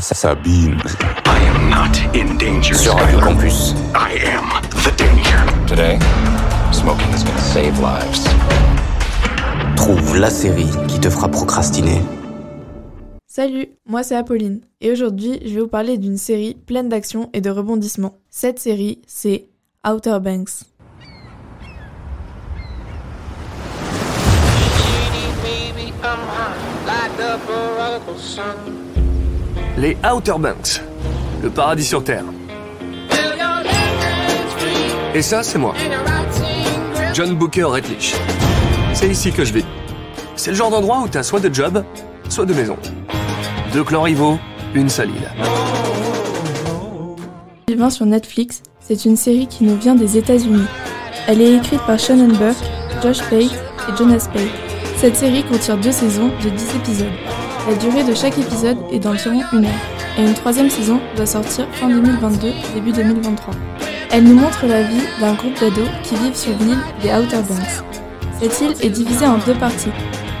Sabine. I am not in danger. Sur Radio. Campus. I am the danger. Today, smoking is gonna save lives. Trouve la série qui te fera procrastiner. Salut, moi c'est Apolline et aujourd'hui je vais vous parler d'une série pleine d'action et de rebondissements. Cette série c'est Outer Banks. Les Outer Banks, le paradis sur Terre. Et ça, c'est moi. John Booker Redlich. C'est ici que je vis. C'est le genre d'endroit où t'as soit de job, soit de maison. Deux clans rivaux, une seule île. 2020 sur Netflix, c'est une série qui nous vient des États-Unis. Elle est écrite par Shannon Burke, Josh Pate et Jonas Pate. Cette série contient deux saisons de 10 épisodes. La durée de chaque épisode est d'environ une heure, et une troisième saison doit sortir fin 2022, début 2023. Elle nous montre la vie d'un groupe d'ados qui vivent sur l'île des Outer Banks. Cette île est divisée en deux parties.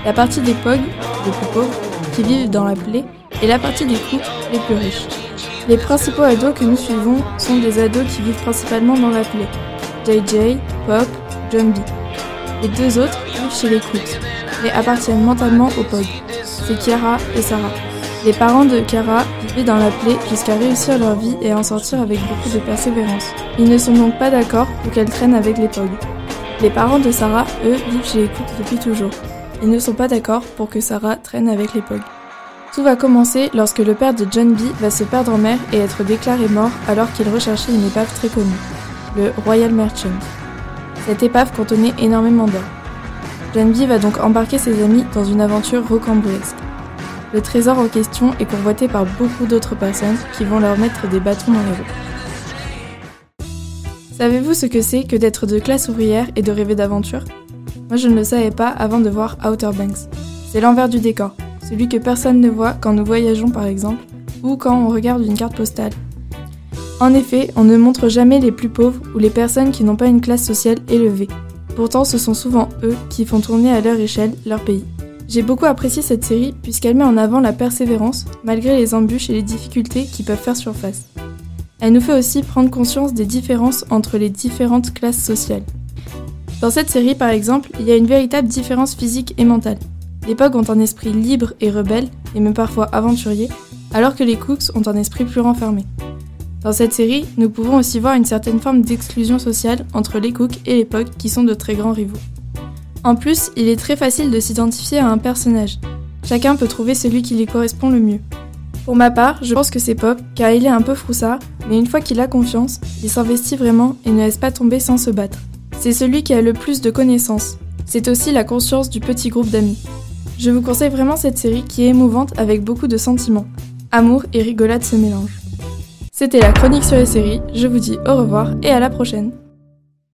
La partie des POG, les plus pauvres, qui vivent dans la plaie, et la partie des cooks, les plus riches. Les principaux ados que nous suivons sont des ados qui vivent principalement dans la plaie. JJ, Pop, John. Les deux autres vivent chez les cooks, mais appartiennent mentalement au POG. C'est Kiara et Sarah. Les parents de Kiara vivaient dans la plaie jusqu'à réussir leur vie et en sortir avec beaucoup de persévérance. Ils ne sont donc pas d'accord pour qu'elle traîne avec les POG. Les parents de Sarah, eux, vivent chez les depuis toujours. Ils ne sont pas d'accord pour que Sarah traîne avec les POG. Tout va commencer lorsque le père de John B va se perdre en mer et être déclaré mort alors qu'il recherchait une épave très connue, le Royal Merchant. Cette épave contenait énormément d'or. B va donc embarquer ses amis dans une aventure rocambolesque. Le trésor en question est convoité par beaucoup d'autres personnes qui vont leur mettre des bâtons dans les roues. Savez-vous ce que c'est que d'être de classe ouvrière et de rêver d'aventure? Moi je ne le savais pas avant de voir Outer Banks. C'est l'envers du décor, celui que personne ne voit quand nous voyageons par exemple, ou quand on regarde une carte postale. En effet, on ne montre jamais les plus pauvres ou les personnes qui n'ont pas une classe sociale élevée. Pourtant, ce sont souvent eux qui font tourner à leur échelle leur pays. J'ai beaucoup apprécié cette série puisqu'elle met en avant la persévérance malgré les embûches et les difficultés qui peuvent faire surface. Elle nous fait aussi prendre conscience des différences entre les différentes classes sociales. Dans cette série, par exemple, il y a une véritable différence physique et mentale. Les POG ont un esprit libre et rebelle, et même parfois aventurier, alors que les Cooks ont un esprit plus renfermé. Dans cette série, nous pouvons aussi voir une certaine forme d'exclusion sociale entre les Cooks et les POG qui sont de très grands rivaux. En plus, il est très facile de s'identifier à un personnage. Chacun peut trouver celui qui lui correspond le mieux. Pour ma part, je pense que c'est Pop, car il est un peu froussard, mais une fois qu'il a confiance, il s'investit vraiment et ne laisse pas tomber sans se battre. C'est celui qui a le plus de connaissances. C'est aussi la conscience du petit groupe d'amis. Je vous conseille vraiment cette série qui est émouvante avec beaucoup de sentiments. Amour et rigolade se mélangent. C'était la chronique sur les séries, je vous dis au revoir et à la prochaine.